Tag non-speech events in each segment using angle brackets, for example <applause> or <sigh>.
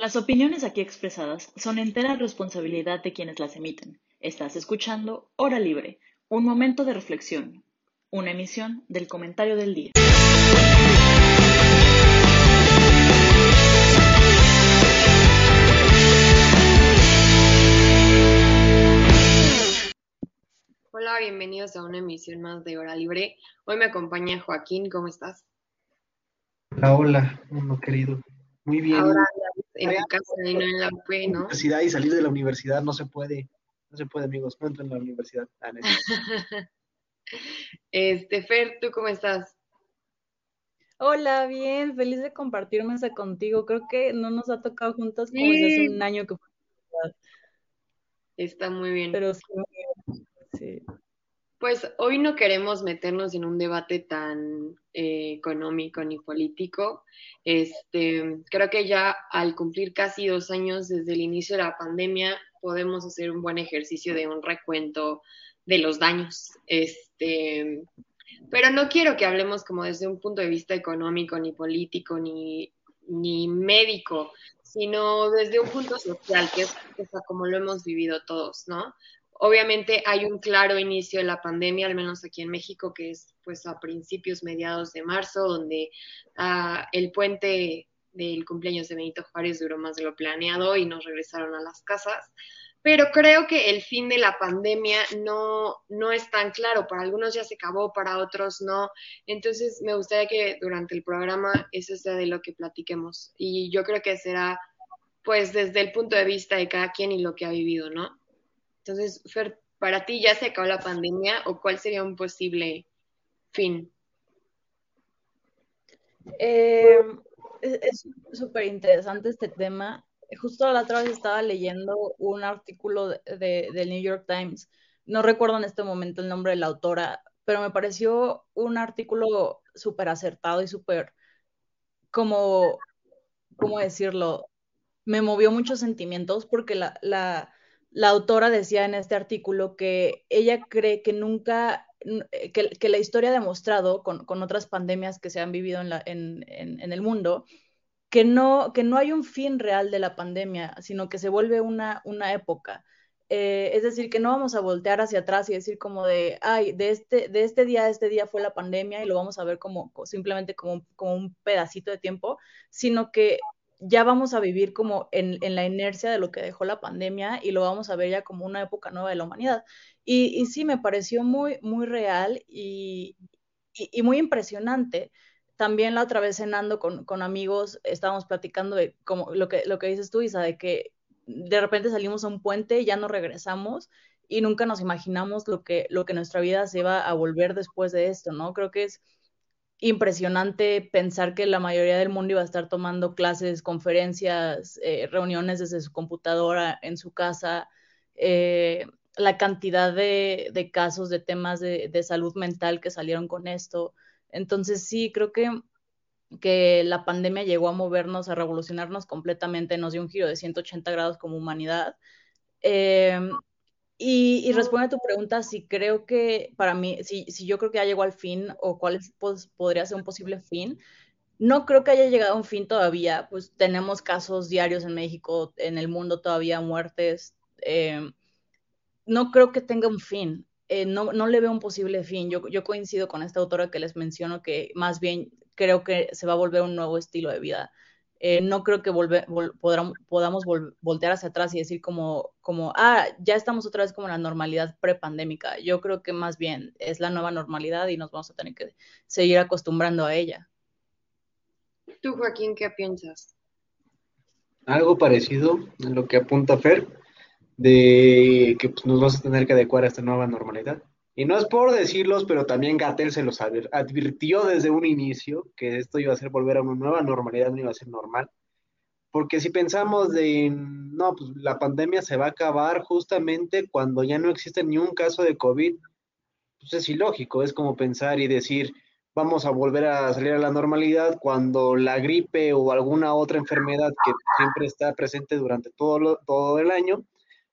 Las opiniones aquí expresadas son entera responsabilidad de quienes las emiten. Estás escuchando Hora Libre, un momento de reflexión, una emisión del comentario del día. Hola, bienvenidos a una emisión más de Hora Libre. Hoy me acompaña Joaquín, ¿cómo estás? Hola, hola, mundo querido. Muy bien. Ahora en tu casa y no en la UP, ¿no? Universidad y salir de la universidad no se puede. No se puede, amigos. No entren en la universidad. Ah, no. <laughs> Este, Fer, ¿tú cómo estás? Hola, bien, feliz de compartir mesa contigo. Creo que no nos ha tocado juntas como desde hace un año que fue. Está muy bien. Pero sí, sí. Pues hoy no queremos meternos en un debate tan eh, económico ni político. Este, creo que ya al cumplir casi dos años desde el inicio de la pandemia, podemos hacer un buen ejercicio de un recuento de los daños. Este, pero no quiero que hablemos como desde un punto de vista económico, ni político, ni, ni médico, sino desde un punto social, que es, que es como lo hemos vivido todos, ¿no? Obviamente hay un claro inicio de la pandemia, al menos aquí en México, que es pues a principios, mediados de marzo, donde ah, el puente del cumpleaños de Benito Juárez duró más de lo planeado y nos regresaron a las casas. Pero creo que el fin de la pandemia no, no es tan claro. Para algunos ya se acabó, para otros no. Entonces me gustaría que durante el programa eso sea de lo que platiquemos. Y yo creo que será pues desde el punto de vista de cada quien y lo que ha vivido, ¿no? Entonces, Fer, ¿para ti ya se acabó la pandemia o cuál sería un posible fin? Eh, es súper interesante este tema. Justo la otra vez estaba leyendo un artículo de, de- del New York Times. No recuerdo en este momento el nombre de la autora, pero me pareció un artículo súper acertado y súper, como, ¿cómo decirlo? me movió muchos sentimientos porque la, la, la autora decía en este artículo que ella cree que nunca, eh, que, la historia ha demostrado con, otras pandemias que se han vivido en el mundo, que no, que no hay un fin real de la pandemia, sino que se vuelve una, una época. Eh, es decir, que no vamos a voltear hacia atrás y decir como de, ay, de este, de este día a este día fue la pandemia y lo vamos a ver como simplemente como, como un pedacito de tiempo, sino que ya vamos a vivir como en, en, la inercia de lo que dejó la pandemia y lo vamos a ver ya como una época nueva de la humanidad. Y, y sí, me pareció muy, muy real y, y, muy impresionante. También la otra vez cenando con, con amigos, estábamos platicando de como lo que, lo que dices tú, Isa, de que de repente salimos a un puente ya no regresamos y nunca nos imaginamos lo que, lo que nuestra vida se va a volver después de esto, ¿no? Creo que es impresionante pensar que la mayoría del mundo iba a estar tomando clases, conferencias, eh, reuniones desde su computadora en su casa, eh, la cantidad de, casos de temas de, salud mental que salieron con esto. Entonces sí, creo que, que la pandemia llegó a movernos, a revolucionarnos completamente, nos dio un giro de 180 grados como humanidad. Eh, y, y responde a tu pregunta si creo que para mí, si, si yo creo que ya llegó al fin o cuál es, pues, podría ser un posible fin. No creo que haya llegado a un fin todavía, pues tenemos casos diarios en México, en el mundo todavía, muertes. Eh, no creo que tenga un fin, eh, no, no, le veo un posible fin. Yo, yo coincido con esta autora que les menciono que más bien creo que se va a volver un nuevo estilo de vida. Eh, no creo que volver, vol, podamos, podamos vol, voltear hacia atrás y decir como, como, ah, ya estamos otra vez como en la normalidad prepandémica. Yo creo que más bien es la nueva normalidad y nos vamos a tener que seguir acostumbrando a ella. ¿Tú, Joaquín, qué piensas? Algo parecido a lo que apunta Fer, de que pues, nos vamos a tener que adecuar a esta nueva normalidad. Y no es por decirlos, pero también Gatel se los advirtió desde un inicio que esto iba a ser volver a una nueva normalidad, no iba a ser normal. Porque si pensamos de, no, pues la pandemia se va a acabar justamente cuando ya no existe ni un caso de COVID, pues es ilógico, es como pensar y decir, vamos a volver a salir a la normalidad cuando la gripe o alguna otra enfermedad que siempre está presente durante todo, todo el año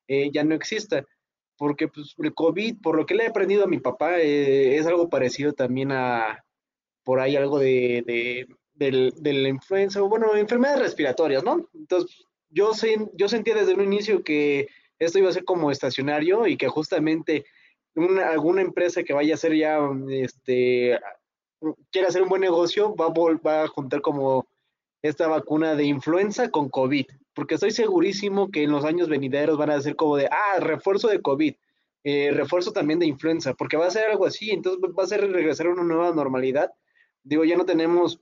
eh, ya no exista porque pues, el COVID, por lo que le he aprendido a mi papá, eh, es algo parecido también a, por ahí algo de, de, de, la influenza, bueno, enfermedades respiratorias, ¿no? Entonces, yo, yo sentía desde un inicio que esto iba a ser como estacionario y que justamente una, alguna empresa que vaya a hacer ya, este, quiera hacer un buen negocio, va a, va a juntar como esta vacuna de influenza con COVID, porque estoy segurísimo que en los años venideros van a ser como de, ah, refuerzo de COVID, eh, refuerzo también de influenza, porque va a ser algo así, entonces va a ser regresar a una nueva normalidad. Digo, ya no tenemos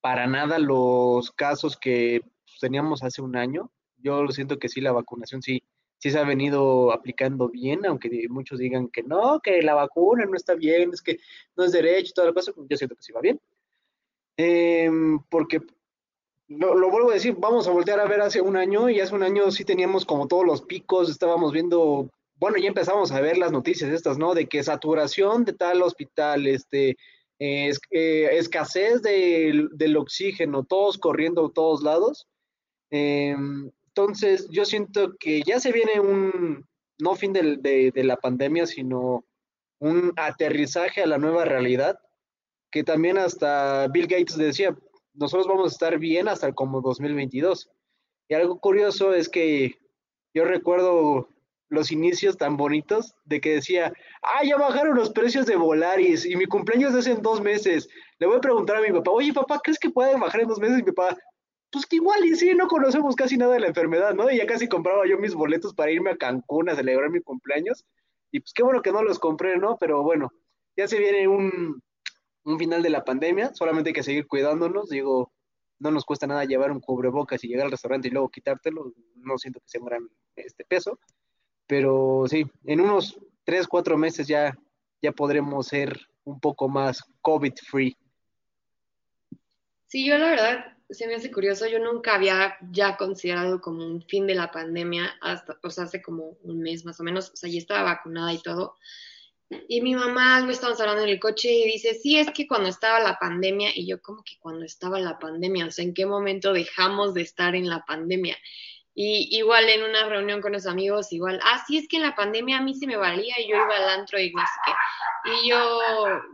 para nada los casos que teníamos hace un año. Yo lo siento que sí, la vacunación sí, sí se ha venido aplicando bien, aunque muchos digan que no, que la vacuna no está bien, es que no es derecho y toda la cosa, yo siento que sí va bien. Em, porque lo, vuelvo a decir, vamos a voltear a ver hace un año y hace un año sí teníamos como todos los picos, estábamos viendo, bueno, ya empezamos a ver las noticias estas, ¿no? De que saturación de tal hospital, este, eh, escasez del, del oxígeno, todos corriendo a todos lados. Eh, entonces, yo siento que ya se viene un, no fin de, de, la pandemia, sino un aterrizaje a la nueva realidad, que también hasta Bill Gates decía, nosotros vamos a estar bien hasta como 2022. Y algo curioso es que yo recuerdo los inicios tan bonitos de que decía, ah, ya bajaron los precios de Volaris y mi cumpleaños es en dos meses. Le voy a preguntar a mi papá, oye papá, ¿crees que puede bajar en dos meses? Y mi papá, pues que igual y sí, no conocemos casi nada de la enfermedad, ¿no? Y ya casi compraba yo mis boletos para irme a Cancún a celebrar mi cumpleaños. Y pues qué bueno que no los compré, ¿no? Pero bueno, ya se viene un, un final de la pandemia, solamente hay que seguir cuidándonos. Digo, no nos cuesta nada llevar un cubrebocas y llegar al restaurante y luego quitártelo. No siento que se mueran este peso. Pero sí, en unos tres, cuatro meses ya, ya podremos ser un poco más COVID-free. Sí, yo la verdad se me hace curioso, yo nunca había ya considerado como un fin de la pandemia hasta, o sea, hace como un mes más o menos, o sea, ya estaba vacunada y todo. Y mi mamá, me estábamos hablando en el coche y dice, sí, es que cuando estaba la pandemia, y yo como que cuando estaba la pandemia, o sea, ¿en qué momento dejamos de estar en la pandemia? Y igual en una reunión con los amigos, igual, ah, sí, es que en la pandemia a mí se me valía y yo iba al antro y no sé qué. Y yo,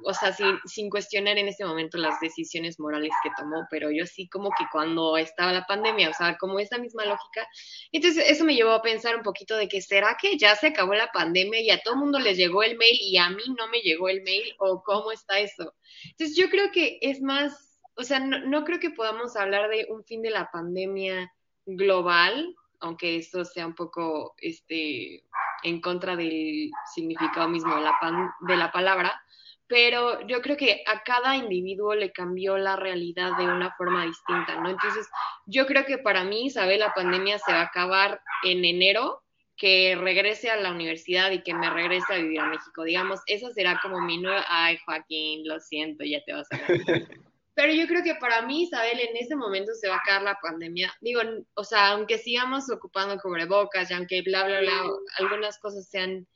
o sea, sin, sin cuestionar en ese momento las decisiones morales que tomó, pero yo sí como que cuando estaba la pandemia, o sea, como esa misma lógica. Entonces eso me llevó a pensar un poquito de que, ¿será que ya se acabó la pandemia y a todo el mundo les llegó el mail y a mí no me llegó el mail? ¿O cómo está eso? Entonces yo creo que es más, o sea, no, creo que podamos hablar de un fin de la pandemia global, aunque esto sea un poco este, en contra del significado mismo de la, de la palabra, pero yo creo que a cada individuo le cambió la realidad de una forma distinta, ¿no? Entonces, yo creo que para mí, ¿sabes? La pandemia se va a acabar en enero, que regrese a la universidad y que me regrese a vivir a México, digamos, esa será como mi nueva, ay Joaquín, lo siento, ya te vas a. <laughs> Pero yo creo que para mí, Isabel, en ese momento se va a acabar la pandemia. Digo, o sea, aunque sigamos ocupando cubrebocas y aunque bla, bla, bla, algunas cosas sean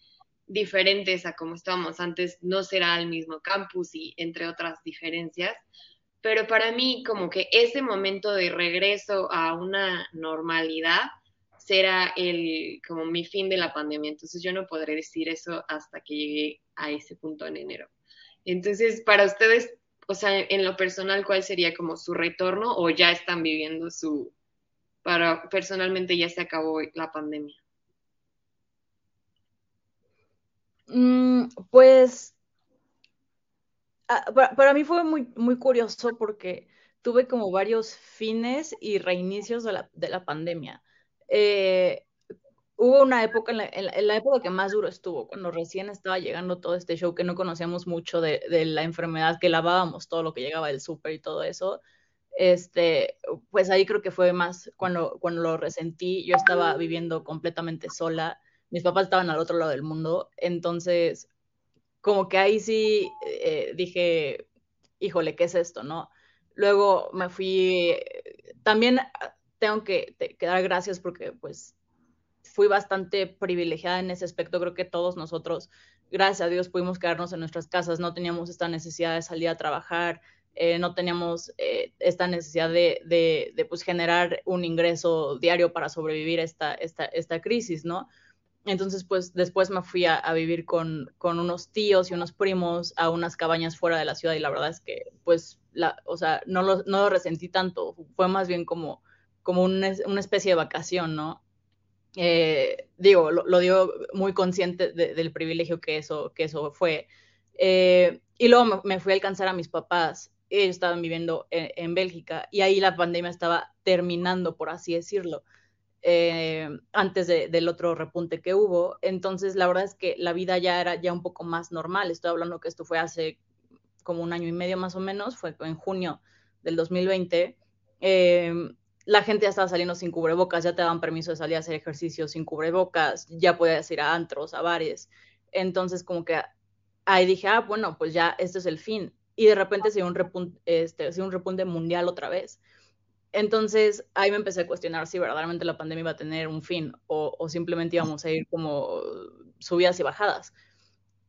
diferentes a como estábamos antes, no será el mismo campus y entre otras diferencias. Pero para mí, como que ese momento de regreso a una normalidad será el, como mi fin de la pandemia. Entonces yo no podré decir eso hasta que llegue a ese punto en enero. Entonces, para ustedes, o sea, en lo personal, ¿cuál sería como su retorno o ya están viviendo su, para personalmente ya se acabó la pandemia? Mm, pues ah, para, mí fue muy, muy curioso porque tuve como varios fines y reinicios de la, de la pandemia. Eh, hubo una época, en la, época que más duro estuvo, cuando recién estaba llegando todo este show, que no conocíamos mucho de, la enfermedad, que lavábamos todo lo que llegaba del súper y todo eso, este, pues ahí creo que fue más cuando, cuando lo resentí, yo estaba viviendo completamente sola, mis papás estaban al otro lado del mundo, entonces como que ahí sí eh, dije, híjole, ¿qué es esto, no? Luego me fui, también tengo que, que dar gracias porque pues fui bastante privilegiada en ese aspecto. Creo que todos nosotros, gracias a Dios, pudimos quedarnos en nuestras casas, no teníamos esta necesidad de salir a trabajar, eh, no teníamos eh, esta necesidad de, de, pues, generar un ingreso diario para sobrevivir esta, esta, esta crisis, ¿no? Entonces, pues después me fui a, vivir con, con, unos tíos y unos primos a unas cabañas fuera de la ciudad y la verdad es que, pues, la, o sea, no lo, no lo resentí tanto, fue más bien como como una, especie de vacación, ¿no? Eh, digo, lo, digo muy consciente del privilegio que eso, que eso fue. Eh, y luego me, fui a alcanzar a mis papás. Ellos estaban viviendo en, Bélgica y ahí la pandemia estaba terminando, por así decirlo, eh, antes del otro repunte que hubo. Entonces, la verdad es que la vida ya era ya un poco más normal. Estoy hablando que esto fue hace como un año y medio más o menos, fue en junio del 2020 la gente ya estaba saliendo sin cubrebocas, ya te daban permiso de salir a hacer ejercicio sin cubrebocas, ya podías ir a antros, a bares. Entonces, como que ahí dije, ah, bueno, pues ya este es el fin. Y de repente se dio un repunte, este, un repunte mundial otra vez. Entonces, ahí me empecé a cuestionar si verdaderamente la pandemia iba a tener un fin o, simplemente íbamos a ir como subidas y bajadas.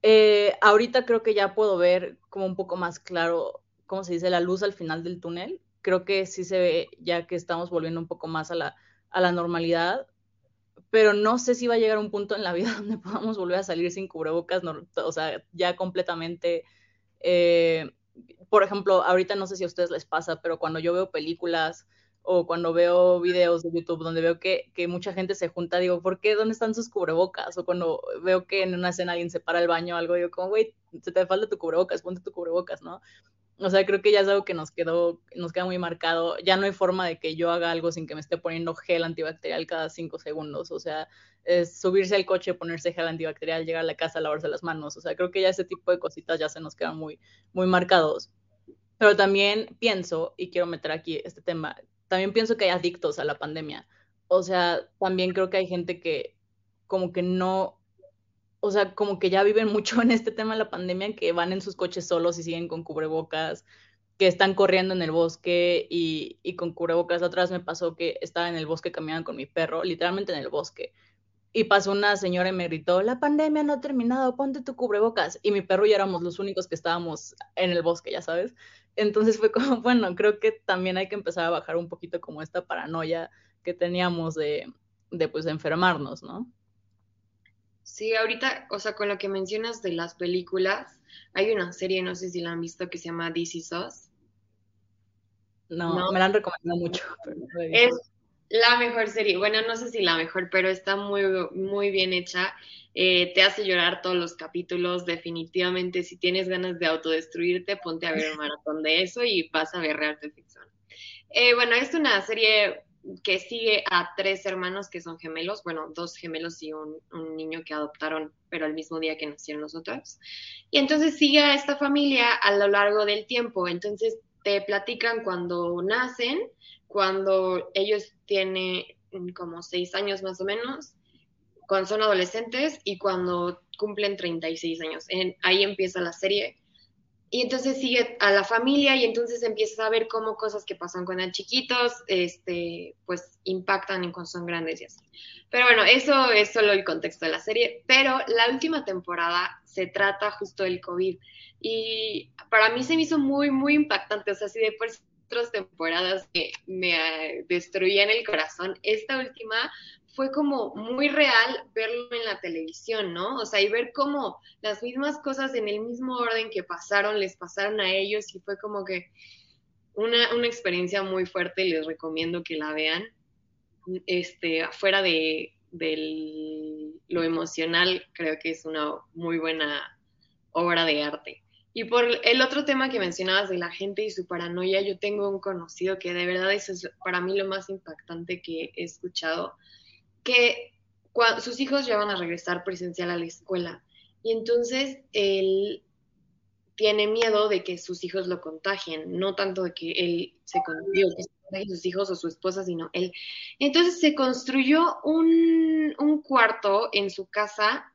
Eh, ahorita creo que ya puedo ver como un poco más claro, ¿cómo se dice? La luz al final del túnel creo que sí se ve ya que estamos volviendo un poco más a la, a la normalidad, pero no sé si va a llegar un punto en la vida <laughs> donde podamos volver a salir sin cubrebocas, o sea, ya completamente. Eh, por ejemplo, ahorita no sé si a ustedes les pasa, pero cuando yo veo películas o cuando veo videos de YouTube donde veo que, que, mucha gente se junta, digo, ¿por qué? ¿Dónde están sus cubrebocas? O cuando veo que en una escena alguien se para el baño o algo, digo, como, güey, se te falta tu cubrebocas, ponte tu cubrebocas, ¿no? O sea, creo que ya es algo que nos quedó, nos queda muy marcado. Ya no hay forma de que yo haga algo sin que me esté poniendo gel antibacterial cada cinco segundos. O sea, es subirse al coche, ponerse gel antibacterial, llegar a la casa, lavarse las manos. O sea, creo que ya ese tipo de cositas ya se nos quedan muy, muy marcados. Pero también pienso, y quiero meter aquí este tema, también pienso que hay adictos a la pandemia. O sea, también creo que hay gente que como que no, o sea, como que ya viven mucho en este tema de la pandemia, que van en sus coches solos y siguen con cubrebocas, que están corriendo en el bosque y, y con cubrebocas. Vez me pasó que estaba en el bosque caminando con mi perro, literalmente en el bosque. Y pasó una señora y me gritó, la pandemia no ha terminado, ponte tu cubrebocas. Y mi perro y éramos los únicos que estábamos en el bosque, ya sabes. Entonces fue como, <laughs> bueno, creo que también hay que empezar a bajar un poquito como esta paranoia que teníamos de, de pues, de enfermarnos, ¿no? Sí, ahorita, o sea, con lo que mencionas de las películas, hay una serie, no sé si la han visto, que se llama This Is Us. No, me la han recomendado mucho. <laughs> es la mejor serie. Bueno, no sé si la mejor, pero está muy, muy bien hecha. Eh, te hace llorar todos los capítulos. Definitivamente, si tienes ganas de autodestruirte, ponte a ver un <laughs> maratón de eso y vas a ver Real Ficción. Eh, bueno, es una serie que sigue a tres hermanos que son gemelos, bueno, dos gemelos y un, niño que adoptaron, pero el mismo día que nacieron nosotros. Y entonces sigue a esta familia a lo largo del tiempo. Entonces te platican cuando nacen, cuando ellos tienen como seis años más o menos, cuando son adolescentes y cuando cumplen 36 años. ahí empieza la serie y entonces sigue a la familia y entonces empiezas a ver cómo cosas que pasan cuando eran chiquitos, este, pues impactan en cuando son grandes y así. Pero bueno, eso es solo el contexto de la serie. Pero la última temporada se trata justo del COVID. Y para mí se me hizo muy, muy impactante. O sea, si de por otras temporadas me, me destruían el corazón, esta última fue como muy real verlo en la televisión, ¿no? O sea, y ver cómo las mismas cosas en el mismo orden que pasaron, les pasaron a ellos y fue como que una, una experiencia muy fuerte, les recomiendo que la vean. Este, afuera de, lo emocional, creo que es una muy buena obra de arte. Y por el otro tema que mencionabas de la gente y su paranoia, yo tengo un conocido que de verdad eso es para mí lo más impactante que he escuchado que sus hijos ya van a regresar presencial a la escuela y entonces él tiene miedo de que sus hijos lo contagien, no tanto de que él se contagie, sus hijos o su esposa, sino él. Entonces se construyó un, un cuarto en su casa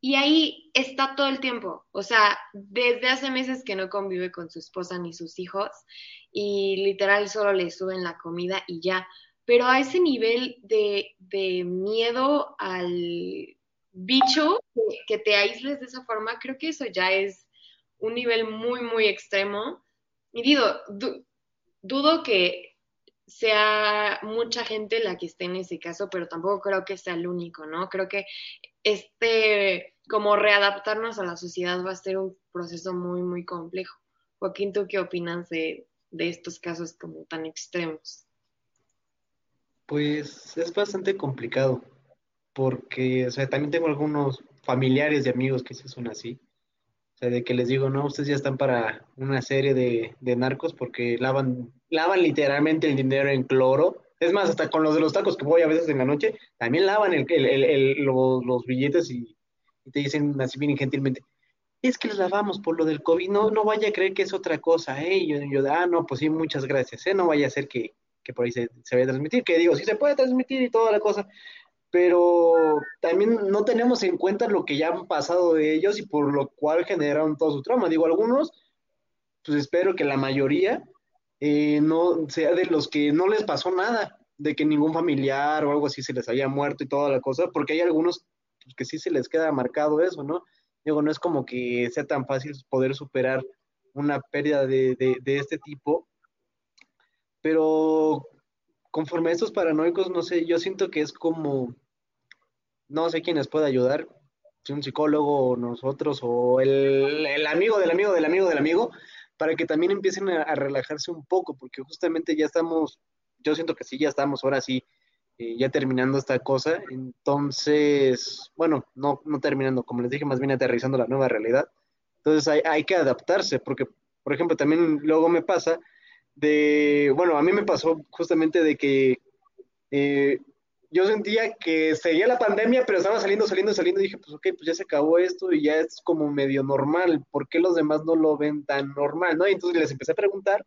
y ahí está todo el tiempo. O sea, desde hace meses que no convive con su esposa ni sus hijos y literal solo le suben la comida y ya pero a ese nivel de, miedo al bicho, que, te aísles de esa forma, creo que eso ya es un nivel muy, muy extremo. Y digo, dudo que sea mucha gente la que esté en ese caso, pero tampoco creo que sea el único, ¿no? Creo que este, como readaptarnos a la sociedad va a ser un proceso muy, muy complejo. Joaquín, ¿tú qué opinas de, de estos casos como tan extremos? Pues es bastante complicado, porque, o sea, también tengo algunos familiares y amigos que sí son así. O sea, de que les digo, no, ustedes ya están para una serie de, de narcos porque lavan, lavan literalmente el dinero en cloro. Es más, hasta con los de los tacos que voy a veces en la noche, también lavan el, el- el- los, los billetes y, y te dicen así bien gentilmente, es que los lavamos por lo del COVID, no, no vaya a creer que es otra cosa, ¿eh? Y yo, yo, ah, no, pues sí, muchas gracias, ¿eh? No vaya a ser que, que por ahí se, se vaya a transmitir, que digo, sí se puede transmitir y toda la cosa, pero también no tenemos en cuenta lo que ya han pasado de ellos y por lo cual generaron todo su trauma. Digo, algunos, pues espero que la mayoría eh, no sea de los que no les pasó nada, de que ningún familiar o algo así se les haya muerto y toda la cosa, porque hay algunos pues, que sí se les queda marcado eso, ¿no? Digo, no es como que sea tan fácil poder superar una pérdida de, de, de este tipo, pero conforme a estos paranoicos, no sé, yo siento que es como, no sé quién les puede ayudar, si un psicólogo o nosotros o el, el amigo del amigo del amigo del amigo, para que también empiecen a, relajarse un poco, porque justamente ya estamos, yo siento que sí, ya estamos ahora sí, eh, ya terminando esta cosa, entonces, bueno, no, no terminando, como les dije, más bien aterrizando la nueva realidad, entonces hay que adaptarse, porque, por ejemplo, también luego me pasa de, bueno, a mí me pasó justamente de que eh, yo sentía que seguía la pandemia, pero estaba saliendo, saliendo, saliendo, y dije, pues ok, pues ya se acabó esto y ya es como medio normal, ¿por qué los demás no lo ven tan normal, no? Y entonces les empecé a preguntar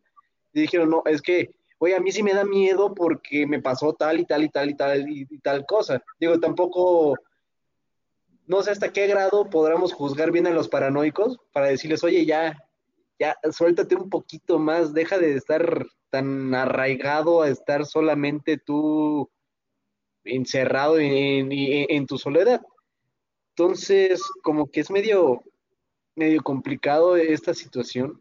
y dijeron, no, es que, oye, a mí sí me da miedo porque me pasó tal y tal y tal y tal y, y tal cosa. Digo, tampoco, no sé hasta qué grado podremos juzgar bien a los paranoicos para decirles, oye, ya, ya, suéltate un poquito más, deja de estar tan arraigado a estar solamente tú encerrado en, tu soledad. Entonces, como que es medio, medio complicado esta situación.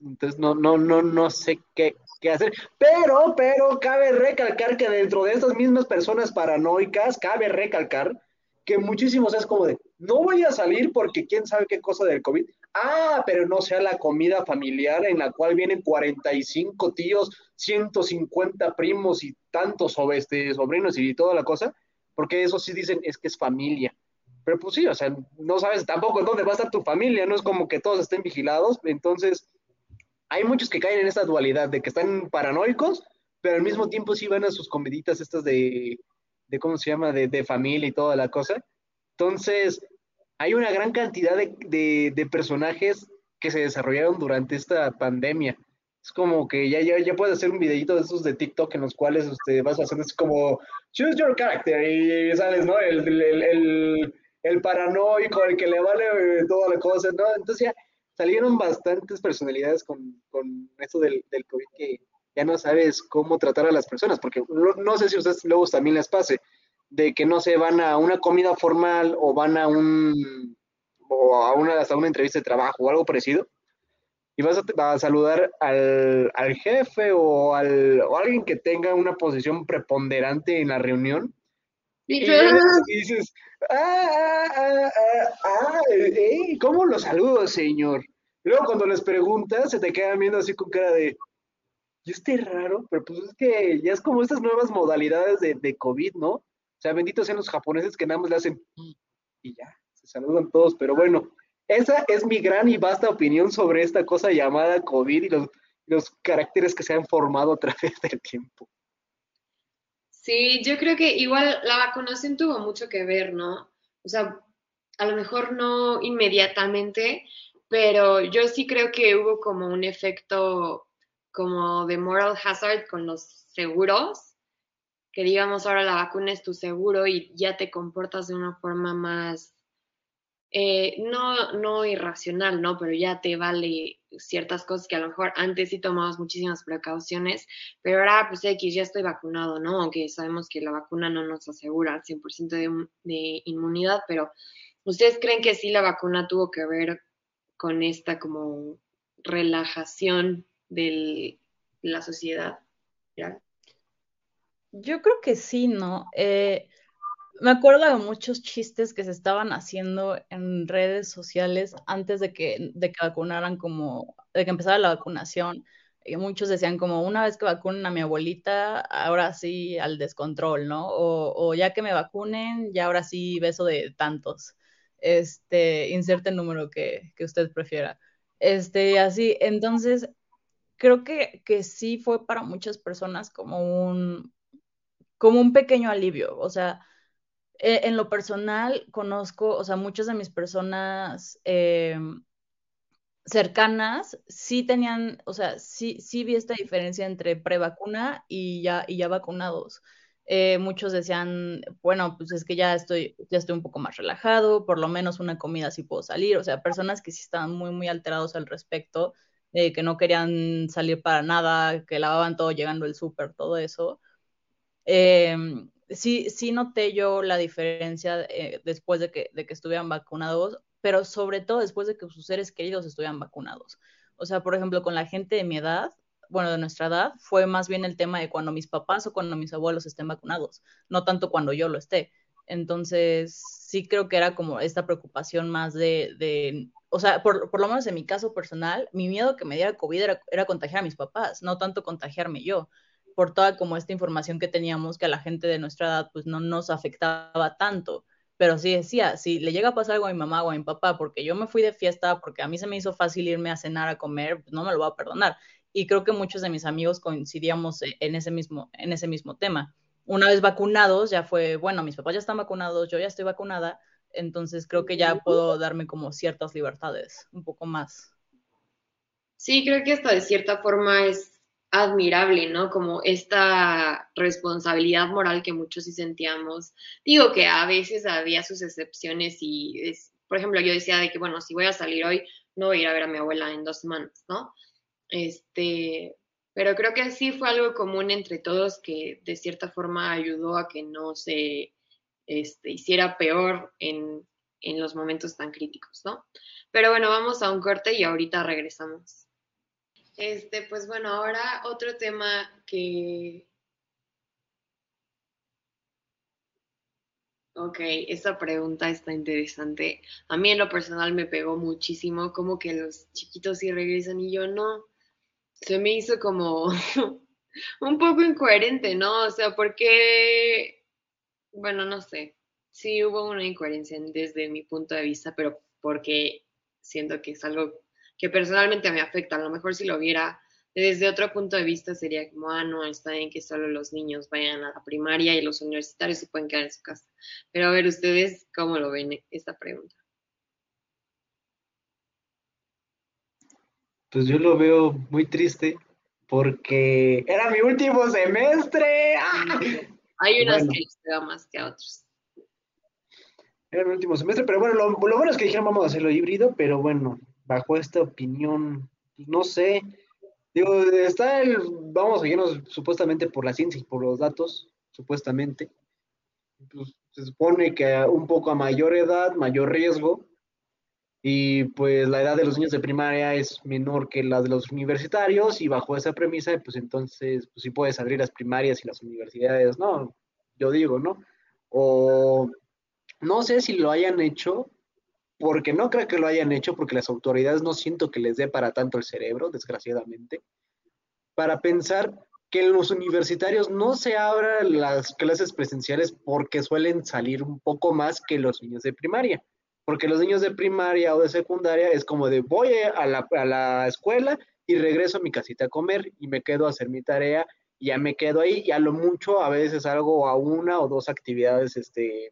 Entonces, no, no, no, no sé qué, qué hacer. Pero, pero, cabe recalcar que dentro de estas mismas personas paranoicas, cabe recalcar que muchísimos es como de, no voy a salir porque quién sabe qué cosa del COVID. Ah, pero no sea la comida familiar en la cual vienen 45 tíos, 150 primos y tantos este, sobrinos y toda la cosa, porque eso sí dicen es que es familia. Pero pues sí, o sea, no sabes tampoco dónde va a estar tu familia, no es como que todos estén vigilados, entonces hay muchos que caen en esta dualidad de que están paranoicos, pero al mismo tiempo sí van a sus comiditas estas de, de ¿cómo se llama?, de, de familia y toda la cosa. Entonces, hay una gran cantidad de, de, de, personajes que se desarrollaron durante esta pandemia. Es como que ya, ya, ya puedes hacer un videito de esos de TikTok en los cuales usted vas hacer es como choose your character y sales, ¿no? El, el, el, el paranoico, el que le vale toda la cosa, ¿no? Entonces ya salieron bastantes personalidades con, con esto del, del COVID que ya no sabes cómo tratar a las personas, porque no, no sé si a ustedes luego también les pase, de que no se van a una comida formal o van a un o a una hasta una entrevista de trabajo o algo parecido y vas a, a saludar al, al, jefe o al o alguien que tenga una posición preponderante en la reunión y, y dices ah, ah, ah, ah, ah eh, ¿cómo lo saludo señor? Y luego cuando les preguntas se te quedan viendo así con cara de y este raro, pero pues es que ya es como estas nuevas modalidades de, de COVID, ¿no? O sea, benditos sean los japoneses que nada más le hacen y ya, se saludan todos. Pero bueno, esa es mi gran y vasta opinión sobre esta cosa llamada COVID y los, los caracteres que se han formado a través del tiempo. Sí, yo creo que igual la vacunación tuvo mucho que ver, ¿no? O sea, a lo mejor no inmediatamente, pero yo sí creo que hubo como un efecto como de moral hazard con los seguros, que digamos ahora la vacuna es tu seguro y ya te comportas de una forma más, eh, no, no irracional, ¿no? Pero ya te vale ciertas cosas que a lo mejor antes sí tomabas muchísimas precauciones, pero ahora pues X, ya estoy vacunado, ¿no? Aunque sabemos que la vacuna no nos asegura al 100% de, de inmunidad, pero ¿ustedes creen que sí la vacuna tuvo que ver con esta como relajación de la sociedad? ¿Ya? Yo creo que sí, ¿no? Eh, me acuerdo de muchos chistes que se estaban haciendo en redes sociales antes de que, de que vacunaran como, de que empezara la vacunación, Y muchos decían como, una vez que vacunen a mi abuelita, ahora sí al descontrol, ¿no? O, ya que me vacunen, ya ahora sí beso de tantos. Este, inserte el número que, que usted prefiera. Este, así, entonces, creo que, que sí fue para muchas personas como un, como un pequeño alivio. O sea, e, en lo personal conozco, o sea, muchas de mis personas eh, cercanas sí tenían, o sea, sí, sí vi esta diferencia entre prevacuna y ya, y ya vacunados. Eh, muchos decían, bueno, pues es que ya estoy, ya estoy un poco más relajado, por lo menos una comida sí puedo salir, o sea, personas que sí estaban muy, muy alterados al respecto, eh, que no querían salir para nada, que lavaban todo llegando el súper, todo eso. Em, sí, sí noté yo la diferencia eh, después de que, estuvieran vacunados, pero sobre todo después de que sus seres queridos estuvieran vacunados. O sea, por ejemplo, con la gente de mi edad, bueno, de nuestra edad, fue más bien el tema de cuando mis papás o cuando mis abuelos estén vacunados, no tanto cuando yo lo esté. Entonces, sí creo que era como esta preocupación más de, o sea, por, por, lo menos en mi caso personal, mi miedo que me diera COVID era, era contagiar a mis papás, no tanto contagiarme yo por toda como esta información que teníamos que a la gente de nuestra edad pues no nos afectaba tanto. Pero sí decía, si le llega a pasar algo a mi mamá o a mi papá porque yo me fui de fiesta, porque a mí se me hizo fácil irme a cenar, a comer, pues no me lo voy a perdonar. Y creo que muchos de mis amigos coincidíamos e, en ese mismo, en ese mismo tema. Una vez vacunados, ya fue, bueno, mis papás ya están vacunados, yo ya estoy vacunada, entonces creo que ya puedo darme como ciertas libertades, un poco más. Sí, creo que hasta de cierta forma es admirable, ¿no? Como esta responsabilidad moral que muchos sí sentíamos. Digo que a veces había sus excepciones y, es, por ejemplo, yo decía de que, bueno, si voy a salir hoy, no voy a ir a ver a mi abuela en dos semanas, ¿no? Este, pero creo que sí fue algo común entre todos que de cierta forma ayudó a que no se este, hiciera peor en, en los momentos tan críticos, ¿no? Pero bueno, vamos a un corte y ahorita regresamos. Este, pues bueno, ahora otro tema que... Ok, esa pregunta está interesante. A mí en lo personal me pegó muchísimo, como que los chiquitos sí regresan y yo no. Se me hizo como <laughs> un poco incoherente, ¿no? O sea, porque, bueno, no sé. Sí hubo una incoherencia desde mi punto de vista, pero porque siento que es algo que personalmente me afecta. A lo mejor si lo viera desde otro punto de vista sería como, ah, no, está bien que solo los niños vayan a la primaria y los universitarios se pueden quedar en su casa. Pero a ver, ustedes, ¿cómo lo ven esta pregunta? Pues yo lo veo muy triste porque era mi último semestre. ¡Ah! <laughs> Hay unas que les más que a otros. Era mi último semestre, pero bueno, lo, lo bueno es que dijeron vamos a hacerlo híbrido, pero bueno, bajo esta opinión, no sé, digo, está el, vamos a irnos supuestamente por la ciencia y por los datos, supuestamente, pues, se supone que un poco a mayor edad, mayor riesgo, y pues la edad de los niños de primaria es menor que la de los universitarios, y bajo esa premisa, pues entonces, pues sí puedes abrir las primarias y las universidades, ¿no? Yo digo, ¿no? O no sé si lo hayan hecho, porque no creo que lo hayan hecho, porque las autoridades no siento que les dé para tanto el cerebro, desgraciadamente, para pensar que los universitarios no se abran las clases presenciales porque suelen salir un poco más que los niños de primaria. Porque los niños de primaria o de secundaria es como de voy a la, a la escuela y regreso a mi casita a comer y me quedo a hacer mi tarea y ya me quedo ahí y a lo mucho a veces salgo a una o dos actividades este,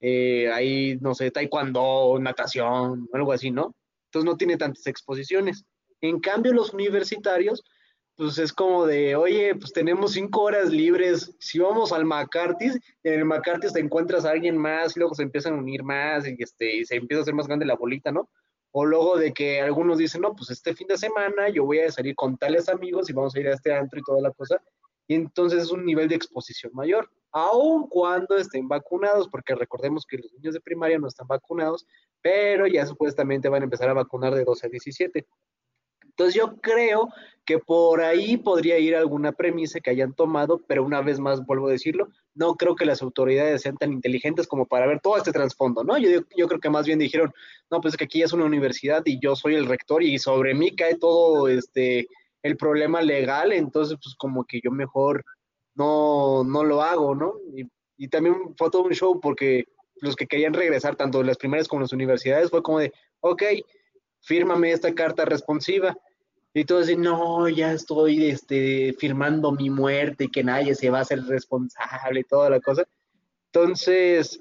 eh, ahí, no sé, taekwondo, natación, algo así, ¿no? Entonces no tiene tantas exposiciones. En cambio, los universitarios, pues es como de, oye, pues tenemos cinco horas libres, si vamos al McCarthy, en el McCarthy te encuentras a alguien más y luego se empiezan a unir más y, este, y se empieza a hacer más grande la bolita, ¿no? O luego de que algunos dicen, no, pues este fin de semana yo voy a salir con tales amigos y vamos a ir a este antro y toda la cosa. Y entonces es un nivel de exposición mayor aun cuando estén vacunados, porque recordemos que los niños de primaria no están vacunados, pero ya supuestamente van a empezar a vacunar de 12 a 17. Entonces yo creo que por ahí podría ir alguna premisa que hayan tomado, pero una vez más vuelvo a decirlo, no creo que las autoridades sean tan inteligentes como para ver todo este trasfondo, ¿no? Yo, yo creo que más bien dijeron, no, pues que aquí es una universidad y yo soy el rector y sobre mí cae todo este el problema legal, entonces pues como que yo mejor no, no lo hago, ¿no? Y, también fue todo un show porque los que querían regresar, tanto las primeras como las universidades, fue como de, ok, fírmame esta carta responsiva. Y todos dicen, no, ya estoy este, firmando mi muerte y que nadie se va a hacer responsable y toda la cosa. Entonces,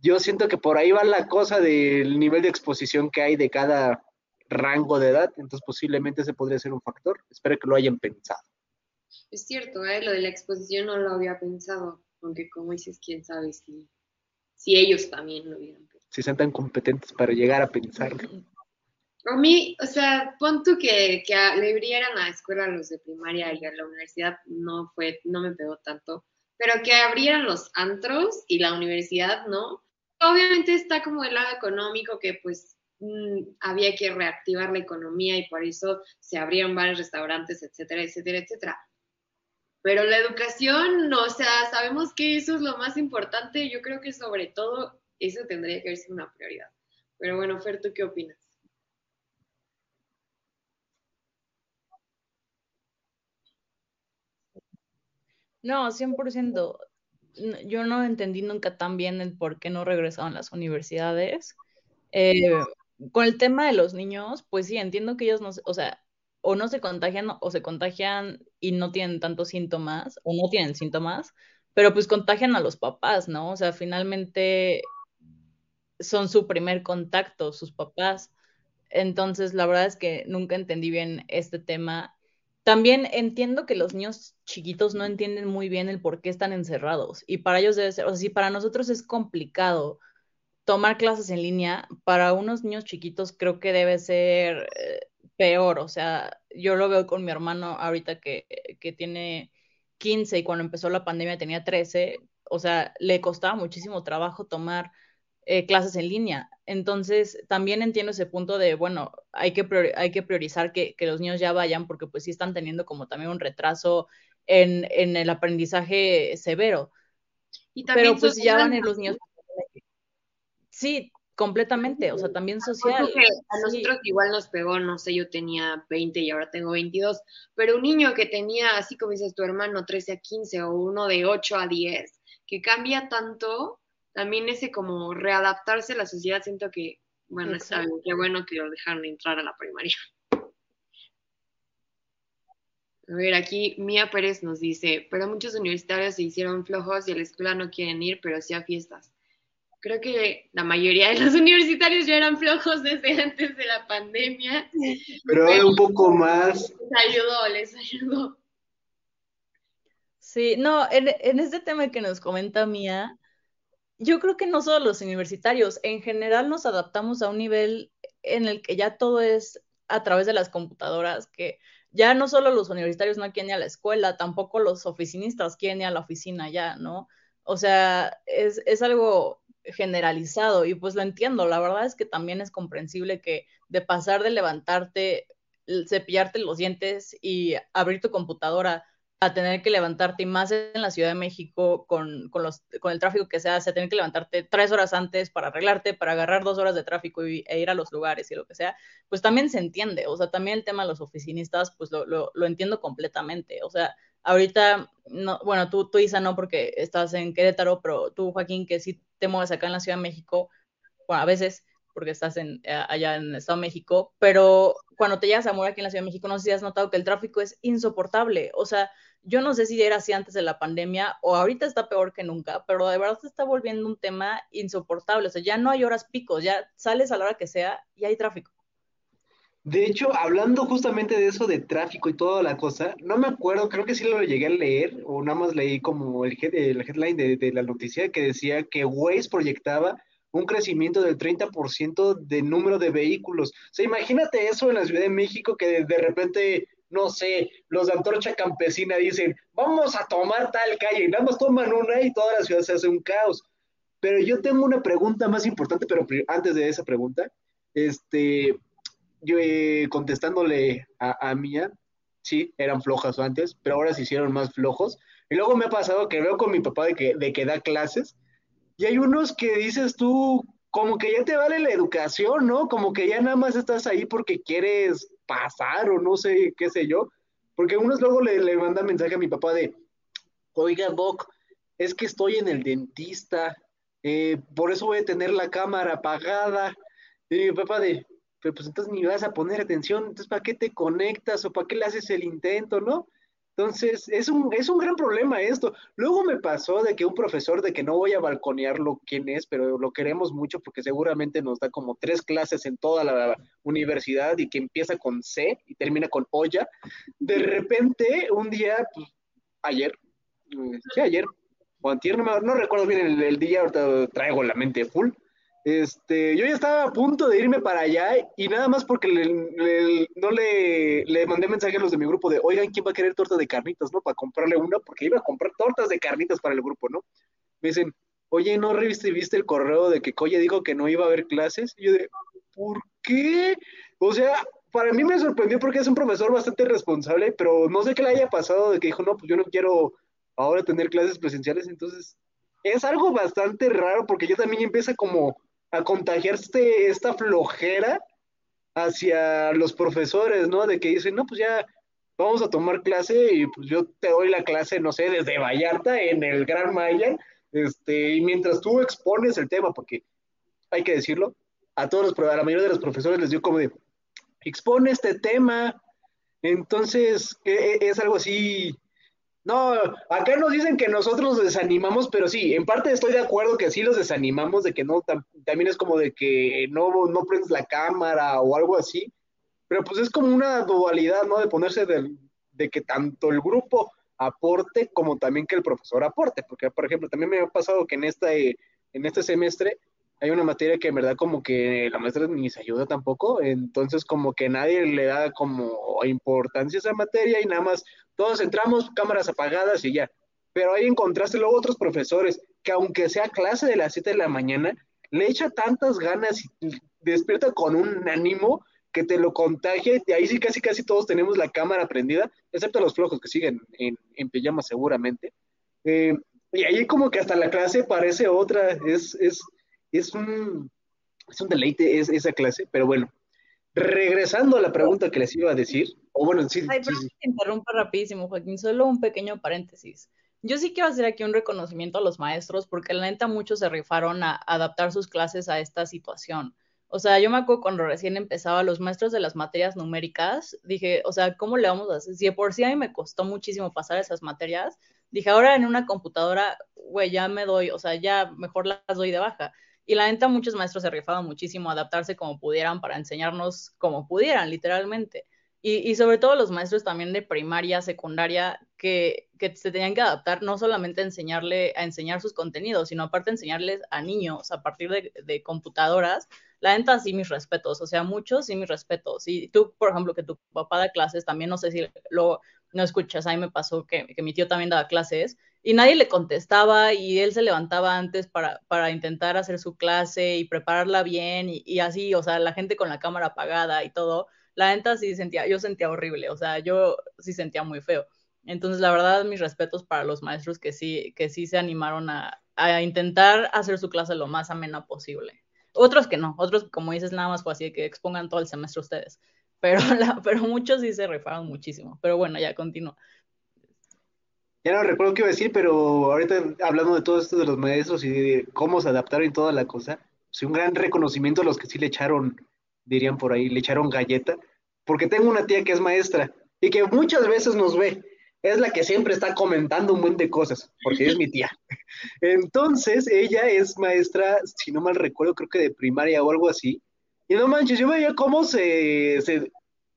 yo siento que por ahí va la cosa del nivel de exposición que hay de cada rango de edad, entonces posiblemente ese podría ser un factor. Espero que lo hayan pensado. Es cierto, ¿eh? lo de la exposición no lo había pensado, aunque como dices, quién sabe si, si ellos también lo hubieran pensado. Si son tan competentes para llegar a pensarlo. A mí, o sea, pon tú que, que le abrieran a la escuela a los de primaria y a la universidad no fue, no me pegó tanto, pero que abrieran los antros y la universidad, ¿no? Obviamente está como el lado económico que pues había que reactivar la economía y por eso se abrieron varios restaurantes, etcétera, etcétera, etcétera. Pero la educación, o sea, sabemos que eso es lo más importante. Yo creo que sobre todo eso tendría que ser una prioridad. Pero bueno, Fer, ¿tú qué opinas? No, 100%. Yo no entendí nunca tan bien el por qué no regresaban las universidades. Eh, con el tema de los niños, pues sí, entiendo que ellos no, o sea, o no se contagian o se contagian y no tienen tantos síntomas o no tienen síntomas, pero pues contagian a los papás, ¿no? O sea, finalmente son su primer contacto, sus papás. Entonces, la verdad es que nunca entendí bien este tema también entiendo que los niños chiquitos no entienden muy bien el por qué están encerrados y para ellos debe ser, o sea, si para nosotros es complicado tomar clases en línea, para unos niños chiquitos creo que debe ser eh, peor, o sea, yo lo veo con mi hermano ahorita que, que tiene 15 y cuando empezó la pandemia tenía 13, o sea, le costaba muchísimo trabajo tomar eh, clases en línea. Entonces, también entiendo ese punto de, bueno, hay que, hay que priorizar que, que, los niños ya vayan porque pues sí están teniendo como también un retraso en, en el aprendizaje severo. Y Pero pues ya van a ir los niños. Sí, completamente, o sea, también social. a nosotros igual nos pegó, no sé, yo tenía 20 y ahora tengo 22, pero un niño que tenía, así como dices tu hermano, 13 a 15 o uno de 8 a 10, que cambia tanto, también ese como readaptarse a la sociedad, siento que, bueno, es algo que bueno que lo dejaron entrar a la primaria. A ver, aquí Mía Pérez nos dice, pero muchos universitarios se hicieron flojos y a la escuela no quieren ir, pero sí a fiestas. Creo que la mayoría de los <laughs> universitarios ya eran flojos desde antes de la pandemia. Pero ahora un poco más. Les ayudó, les ayudó. Sí, no, en, en este tema que nos comenta Mía, yo creo que no solo los universitarios, en general nos adaptamos a un nivel en el que ya todo es a través de las computadoras, que ya no solo los universitarios no quieren ir a la escuela, tampoco los oficinistas quieren ir a la oficina ya, ¿no? O sea, es, es algo generalizado y pues lo entiendo, la verdad es que también es comprensible que de pasar de levantarte, cepillarte los dientes y abrir tu computadora a tener que levantarte, y más en la Ciudad de México, con, con, los, con el tráfico que se hace, a tener que levantarte tres horas antes para arreglarte, para agarrar dos horas de tráfico y, e ir a los lugares y lo que sea, pues también se entiende. O sea, también el tema de los oficinistas, pues lo, lo, lo entiendo completamente. O sea, ahorita, no, bueno, tú, tú, Isa, no porque estás en Querétaro, pero tú, Joaquín, que sí te mueves acá en la Ciudad de México, bueno, a veces porque estás en, allá en el Estado de México, pero cuando te llegas a morir aquí en la Ciudad de México, no sé si has notado que el tráfico es insoportable. O sea, yo no sé si era así antes de la pandemia o ahorita está peor que nunca, pero de verdad se está volviendo un tema insoportable. O sea, ya no hay horas picos, ya sales a la hora que sea y hay tráfico. De hecho, hablando justamente de eso de tráfico y toda la cosa, no me acuerdo, creo que sí lo llegué a leer, o nada más leí como el, headline de, de, la noticia que decía que Waze proyectaba un crecimiento del 30% de número de vehículos. O sea, imagínate eso en la Ciudad de México que de, de repente no sé, los de Antorcha Campesina dicen, vamos a tomar tal calle, y nada más toman una y toda la ciudad se hace un caos. Pero yo tengo una pregunta más importante, pero antes de esa pregunta, este, yo eh, contestándole a, a Mía, sí, eran flojas antes, pero ahora se hicieron más flojos. Y luego me ha pasado que veo con mi papá de que, de que da clases, y hay unos que dices tú, como que ya te vale la educación, ¿no? Como que ya nada más estás ahí porque quieres pasar o no sé, qué sé yo. Porque unos luego le, le mandan mensaje a mi papá de, oiga, Doc, es que estoy en el dentista, eh, por eso voy a tener la cámara apagada. Y mi papá de, pero pues entonces ni vas a poner atención, entonces ¿para qué te conectas o para qué le haces el intento, no? Entonces, es un, es un gran problema esto. Luego me pasó de que un profesor, de que no voy a balconearlo quién es, pero lo queremos mucho porque seguramente nos da como tres clases en toda la universidad y que empieza con C y termina con olla. De repente, un día, pues, ayer, eh, sí, ayer, o antier, no, no recuerdo bien el, día, ahorita traigo la mente full. Este, yo ya estaba a punto de irme para allá y nada más porque no le, mandé mensaje a los de mi grupo de, oigan, ¿quién va a querer torta de carnitas, no? Para comprarle una, porque iba a comprar tortas de carnitas para el grupo, ¿no? Me dicen, oye, ¿no reviste viste el correo de que Coya dijo que no iba a haber clases? Y yo de, ¿por qué? O sea, para mí me sorprendió porque es un profesor bastante responsable, pero no sé qué le haya pasado de que dijo, no, pues yo no quiero ahora tener clases presenciales, entonces es algo bastante raro porque yo también empieza como a contagiarse esta flojera hacia los profesores, ¿no? De que dicen, no, pues ya vamos a tomar clase y pues yo te doy la clase, no sé, desde Vallarta en el Gran Maya, este, y mientras tú expones el tema, porque hay que decirlo, a todos los, a la mayoría de los profesores les dio como de, expone este tema, entonces e, e, es algo así no, acá nos dicen que nosotros los desanimamos, pero sí, en parte estoy de acuerdo que sí los desanimamos, de que no, también es como de que no, no prendes la cámara o algo así, pero pues es como una dualidad, ¿no? De ponerse de, que tanto el grupo aporte como también que el profesor aporte, porque por ejemplo, también me ha pasado que en, esta, en este semestre hay una materia que en verdad como que la maestra ni se ayuda tampoco, entonces como que nadie le da como importancia a esa materia y nada más todos entramos, cámaras apagadas y ya. Pero ahí encontraste luego otros profesores que aunque sea clase de las 7 de la mañana, le echa tantas ganas y despierta con un ánimo que te lo contagia y ahí sí casi casi todos tenemos la cámara prendida, excepto los flojos que siguen en, en pijama seguramente. Eh, y ahí como que hasta la clase parece otra, es, es, es un, es un deleite es, esa clase, pero bueno, regresando a la pregunta que les iba a decir, o bueno, sí. Ay, pero sí, sí. interrumpa rapidísimo, Joaquín, solo un pequeño paréntesis. Yo sí quiero hacer aquí un reconocimiento a los maestros, porque la neta muchos se rifaron a adaptar sus clases a esta situación. O sea, yo me acuerdo cuando recién empezaba, los maestros de las materias numéricas, dije, o sea, ¿cómo le vamos a hacer? Si de por sí a mí me costó muchísimo pasar esas materias, dije, ahora en una computadora, güey, ya me doy, o sea, ya mejor las doy de baja. Y la neta, muchos maestros se rifaban muchísimo a adaptarse como pudieran para enseñarnos como pudieran, literalmente. Y, y sobre todo los maestros también de primaria, secundaria, que, que, se tenían que adaptar no solamente a enseñarle, a enseñar sus contenidos, sino aparte enseñarles a niños a partir de, de computadoras. La neta, sí, mis respetos. O sea, muchos, sí, mis respetos. Y tú, por ejemplo, que tu papá da clases, también no sé si lo no escuchas. A mí me pasó que, que mi tío también daba clases y nadie le contestaba y él se levantaba antes para, para intentar hacer su clase y prepararla bien y, así, o sea, la gente con la cámara apagada y todo, la neta sí sentía, yo sentía horrible, o sea, yo sí sentía muy feo. Entonces, la verdad, mis respetos para los maestros que sí, que sí se animaron a, a intentar hacer su clase lo más amena posible. Otros que no, otros, como dices, nada más fue así, que expongan todo el semestre ustedes. Pero, <laughs> pero muchos sí se rifaron muchísimo. Pero bueno, ya continúo. Ya no recuerdo qué iba a decir, pero ahorita hablando de todo esto de los maestros y de cómo se adaptaron y toda la cosa, sí, un gran reconocimiento a los que sí le echaron, dirían por ahí, le echaron galleta, porque tengo una tía que es maestra y que muchas veces nos ve, es la que siempre está comentando un buen de cosas, porque es mi tía. <laughs> Entonces, ella es maestra, si no mal recuerdo, creo que de primaria o algo así, y no manches, yo veía cómo se, se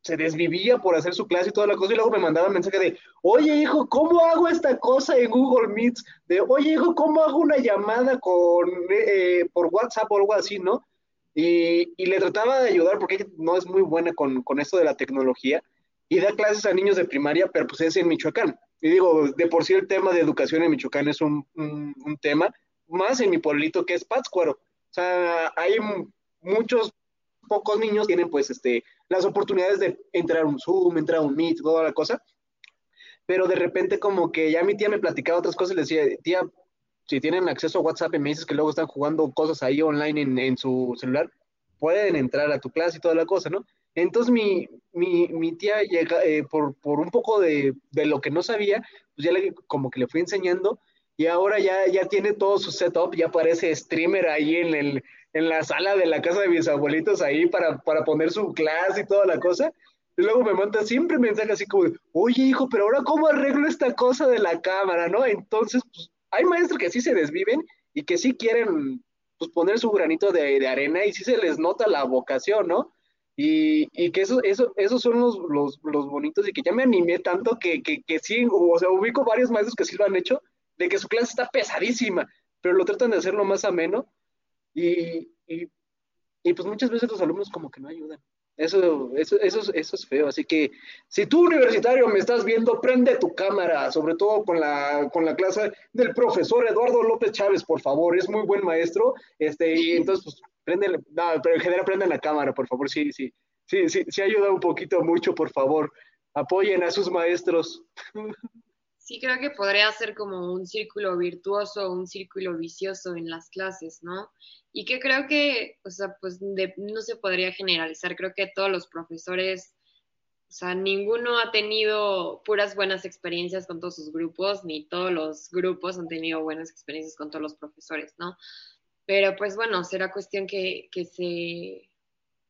se desvivía por hacer su clase y toda la cosa, y luego me mandaba mensaje de, oye hijo, ¿cómo hago esta cosa en Google Meets? De, oye hijo, ¿cómo hago una llamada con, eh, por WhatsApp o algo así, ¿no? Y, y, le trataba de ayudar porque no es muy buena con, con esto de la tecnología y da clases a niños de primaria, pero pues es en Michoacán. Y digo, de por sí el tema de educación en Michoacán es un, un, un tema, más en mi pueblito que es Pátzcuaro. O sea, hay muchos pocos niños tienen pues este, las oportunidades de entrar a un Zoom, entrar a un Meet, toda la cosa. Pero de repente como que ya mi tía me platicaba otras cosas y le decía, tía, si tienen acceso a WhatsApp y me dices que luego están jugando cosas ahí online en, en su celular, pueden entrar a tu clase y toda la cosa, ¿no? Entonces mi, mi, mi tía llega, eh, por, por, un poco de, de, lo que no sabía, pues ya le, como que le fui enseñando y ahora ya, ya tiene todo su setup, ya parece streamer ahí en, el, en la sala de la casa de mis abuelitos ahí para, para poner su clase y toda la cosa. Y luego me manda siempre mensajes así como, oye hijo, pero ahora cómo arreglo esta cosa de la cámara, ¿no? Entonces, pues, hay maestros que sí se desviven y que sí quieren pues, poner su granito de, de arena y sí se les nota la vocación, ¿no? Y, y, que eso, eso, esos son los, los, los, bonitos y que ya me animé tanto que, que, que, sí, o sea, ubico varios maestros que sí lo han hecho, de que su clase está pesadísima, pero lo tratan de hacerlo más ameno y, y, y pues muchas veces los alumnos como que no ayudan. Eso, eso, eso, eso es feo. Así que si tú, universitario, me estás viendo, prende tu cámara, sobre todo con la, con la clase del profesor Eduardo López Chávez, por favor. Es muy buen maestro. Este, y entonces, pues, prende, no, pero en general prende la cámara, por favor. Sí, sí, sí, sí, sí ayuda un poquito mucho, por favor. Apoyen a sus maestros. <laughs> Sí, creo que podría ser como un círculo virtuoso, un círculo vicioso en las clases, ¿no? Y que creo que, o sea, pues no se podría generalizar. Creo que todos los profesores, o sea, ninguno ha tenido puras buenas experiencias con todos sus grupos, ni todos los grupos han tenido buenas experiencias con todos los profesores, ¿no? Pero pues bueno, será cuestión que, que se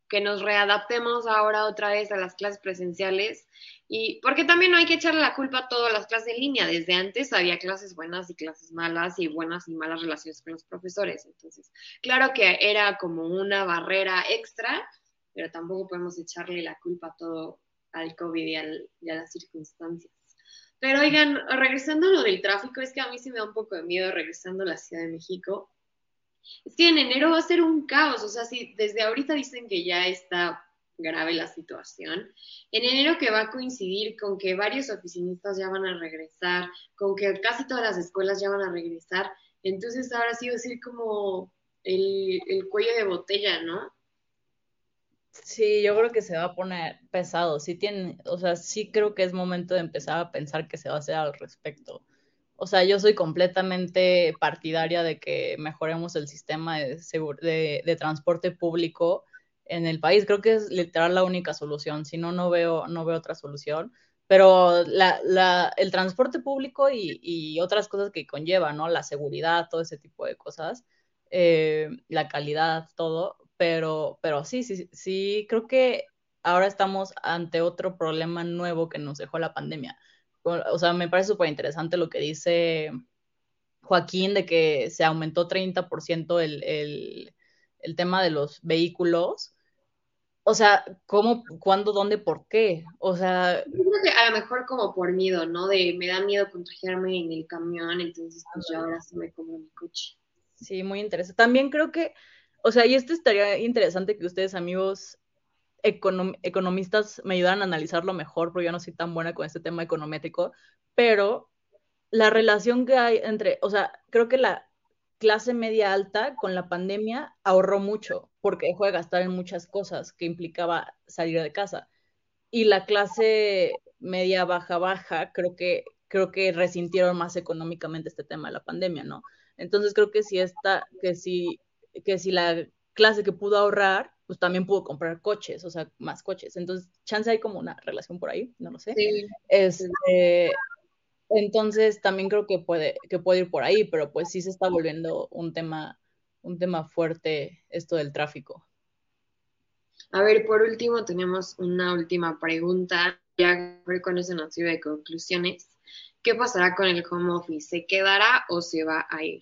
que nos readaptemos ahora otra vez a las clases presenciales y porque también no hay que echarle la culpa a todas las clases en línea. Desde antes había clases buenas y clases malas y buenas y malas relaciones con los profesores. Entonces, claro que era como una barrera extra, pero tampoco podemos echarle la culpa a todo al COVID y, y a las circunstancias. Pero oigan, regresando a lo del tráfico, es que a mí sí me da un poco de miedo regresando a la Ciudad de México es que en enero va a ser un caos, o sea, si desde ahorita dicen que ya está grave la situación, en enero que va a coincidir con que varios oficinistas ya van a regresar, con que casi todas las escuelas ya van a regresar, entonces ahora sí va a ser como el, el cuello de botella, ¿no? Sí, yo creo que se va a poner pesado. Sí tiene, o sea, sí creo que es momento de empezar a pensar qué se va a hacer al respecto. O sea, yo soy completamente partidaria de que mejoremos el sistema de, transporte público en el país. Creo que es literal la única solución. Si no, no veo, no veo otra solución. Pero la, la, el transporte público y, y, otras cosas que conlleva, ¿no? La seguridad, todo ese tipo de cosas, eh, la calidad, todo. Pero, pero sí, sí, sí, creo que ahora estamos ante otro problema nuevo que nos dejó la pandemia o sea, me parece súper interesante lo que dice Joaquín de que se aumentó 30% el, el, el tema de los vehículos. O sea, ¿cómo, cuándo, dónde, por qué? O sea... Yo creo que a lo mejor como por miedo, ¿no? De me da miedo contagiarme en el camión, entonces pues yo ahora sí me como mi coche. Sí, muy interesante. También creo que, o sea, y esto estaría interesante que ustedes, amigos, economistas me ayudaran a analizarlo mejor, porque yo no soy tan buena con este tema econométrico, pero la relación que hay entre, o sea, creo que la clase media alta con la pandemia ahorró mucho, porque dejó de gastar en muchas cosas que implicaba salir de casa. Y la clase media baja baja, creo que creo que resintieron más económicamente este tema de la pandemia, ¿no? Entonces creo que si esta, que si, que si la clase que pudo ahorrar pues también pudo comprar coches, o sea, más coches. Entonces, chance hay como una relación por ahí, no lo sé. Sí. Este, entonces, también creo que puede, que puede ir por ahí, pero pues sí se está volviendo un tema, un tema fuerte esto del tráfico. A ver, por último, tenemos una última pregunta, ya con eso nos sirve de conclusiones. ¿Qué pasará con el home office? ¿Se quedará o se va a ir?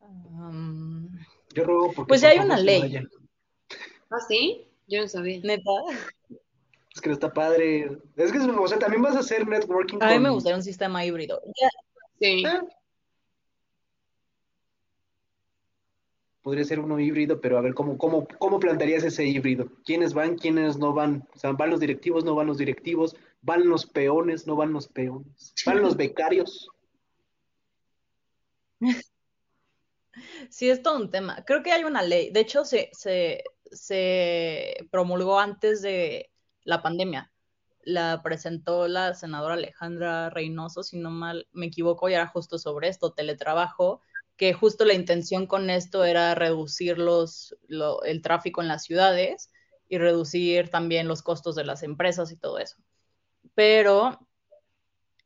Um, yo ruego porque Pues ya hay una ley. ¿Ah, sí? Yo no sabía. ¿Neta? Es que no está padre. Es que, o sea, también vas a hacer networking. A mí me gustaría un sistema híbrido. Sí. Ah. Podría ser uno híbrido, pero a ver, ¿cómo, cómo, ¿cómo plantearías ese híbrido? ¿Quiénes van, quiénes no van? O sea, ¿van los directivos, no van los directivos? ¿Van los peones, no van los peones? ¿Van los becarios? <laughs> Sí, es todo un tema. Creo que hay una ley. De hecho, se, promulgó antes de la pandemia. La presentó la senadora Alejandra Reynoso, si no mal me equivoco, y era justo sobre esto, teletrabajo, que justo la intención con esto era reducir el tráfico en las ciudades y reducir también los costos de las empresas y todo eso. Pero,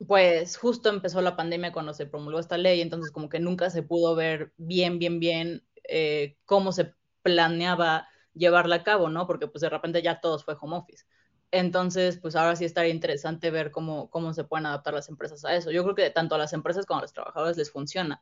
pues justo empezó la pandemia cuando se promulgó esta ley, entonces como que nunca se pudo ver bien, bien, bien eh, cómo se planeaba llevarla a cabo, ¿no? Porque pues de repente ya todos fue home office. Entonces, pues ahora sí estaría interesante ver cómo, cómo se pueden adaptar las empresas a eso. Yo creo que tanto a las empresas como a los trabajadores les funciona.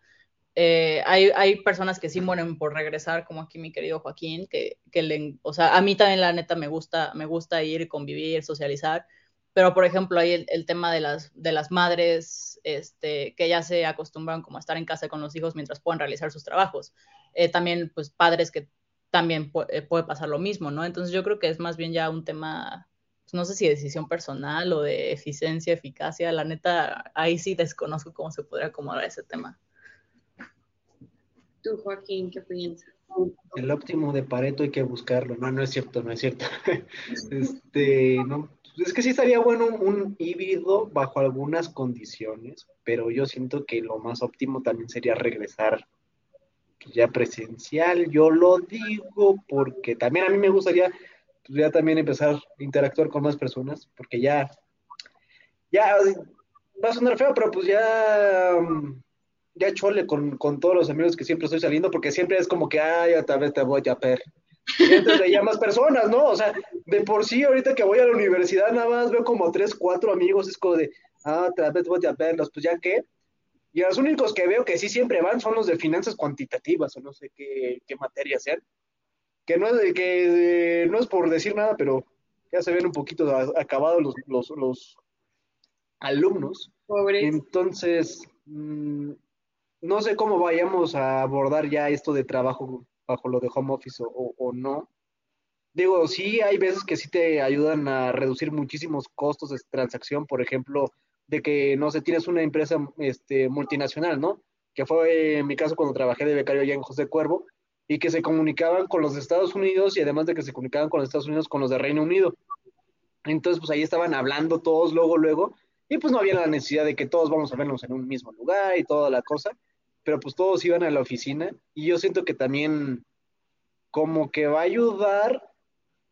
Eh, hay, hay, personas que sí mueren por regresar, como aquí mi querido Joaquín, que, que le, o sea, a mí también la neta me gusta, me gusta ir, convivir, socializar, pero por ejemplo hay el, el, tema de las, de las madres este, que ya se acostumbran como a estar en casa con los hijos mientras pueden realizar sus trabajos. Eh, también pues padres que también eh, puede pasar lo mismo, ¿no? Entonces yo creo que es más bien ya un tema, pues, no sé si de decisión personal o de eficiencia, eficacia, la neta, ahí sí desconozco cómo se podría acomodar ese tema. Tú, Joaquín, ¿qué piensas? El óptimo de Pareto hay que buscarlo. No, no es cierto, no es cierto. <laughs> este, no, es que sí estaría bueno un, híbrido bajo algunas condiciones, pero yo siento que lo más óptimo también sería regresar ya presencial. Yo lo digo porque también a mí me gustaría pues, ya también empezar a interactuar con más personas, porque ya, ya va a sonar feo, pero pues ya ya chole con, todos los amigos que siempre estoy saliendo, porque siempre es como que, ay, otra vez te voy a ver. Entonces veía más personas, ¿no? O sea, de por sí, ahorita que voy a la universidad, nada más veo como tres, cuatro amigos, es como de, ah, otra vez voy a verlos, pues ya qué. Y los únicos que veo que sí siempre van son los de finanzas cuantitativas, o no sé qué, qué materia sean. Que no, es, que no es por decir nada, pero ya se ven un poquito acabados los, los, los alumnos. Pobres. Entonces, mmm, no sé cómo vayamos a abordar ya esto de trabajo bajo lo de home office o, no. Digo, sí hay veces que sí te ayudan a reducir muchísimos costos de transacción, por ejemplo, de que, no sé, tienes una empresa este, multinacional, ¿no? Que fue en mi caso cuando trabajé de becario allá en José Cuervo, y que se comunicaban con los Estados Unidos y además de que se comunicaban con los Estados Unidos, con los de Reino Unido. Entonces, pues ahí estaban hablando todos luego, luego, y pues no había la necesidad de que todos vamos a vernos en un mismo lugar y toda la cosa pero pues todos iban a la oficina y yo siento que también como que va a ayudar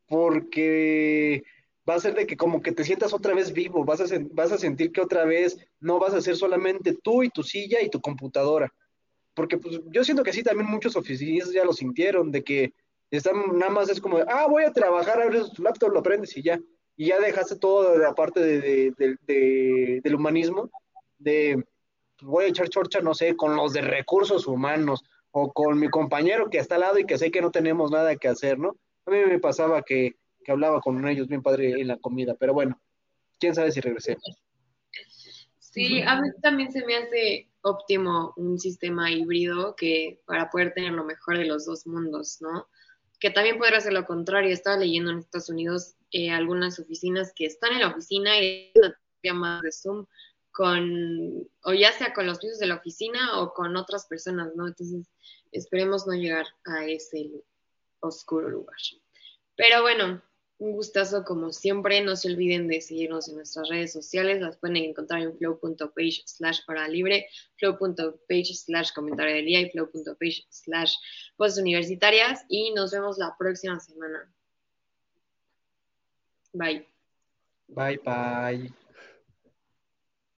porque va a ser de que como que te sientas otra vez vivo, vas a, vas a sentir que otra vez no vas a ser solamente tú y tu silla y tu computadora. Porque pues yo siento que sí también muchos oficinistas ya lo sintieron, de que están nada más es como, ah, voy a trabajar, abres tu laptop, lo prendes y ya. Y ya dejaste todo de la parte del humanismo, de voy a echar chorcha, no sé, con los de recursos humanos o con mi compañero que está al lado y que sé que no tenemos nada que hacer, ¿no? A mí me pasaba que, hablaba con ellos bien padre en la comida, pero bueno, quién sabe si regresemos. Sí, a mí también se me hace óptimo un sistema híbrido que para poder tener lo mejor de los dos mundos, ¿no? Que también podría ser lo contrario. Estaba leyendo en Estados Unidos eh, algunas oficinas que están en la oficina y una llamada de Zoom con, o ya sea con los pisos de la oficina o con otras personas, ¿no? Entonces, esperemos no llegar a ese oscuro lugar. Pero bueno, un gustazo como siempre. No se olviden de seguirnos en nuestras redes sociales. Las pueden encontrar en flow.page slash hora libre, flow.page slash comentario del día y flow.page slash universitarias. Y nos vemos la próxima semana. Bye. Bye, bye.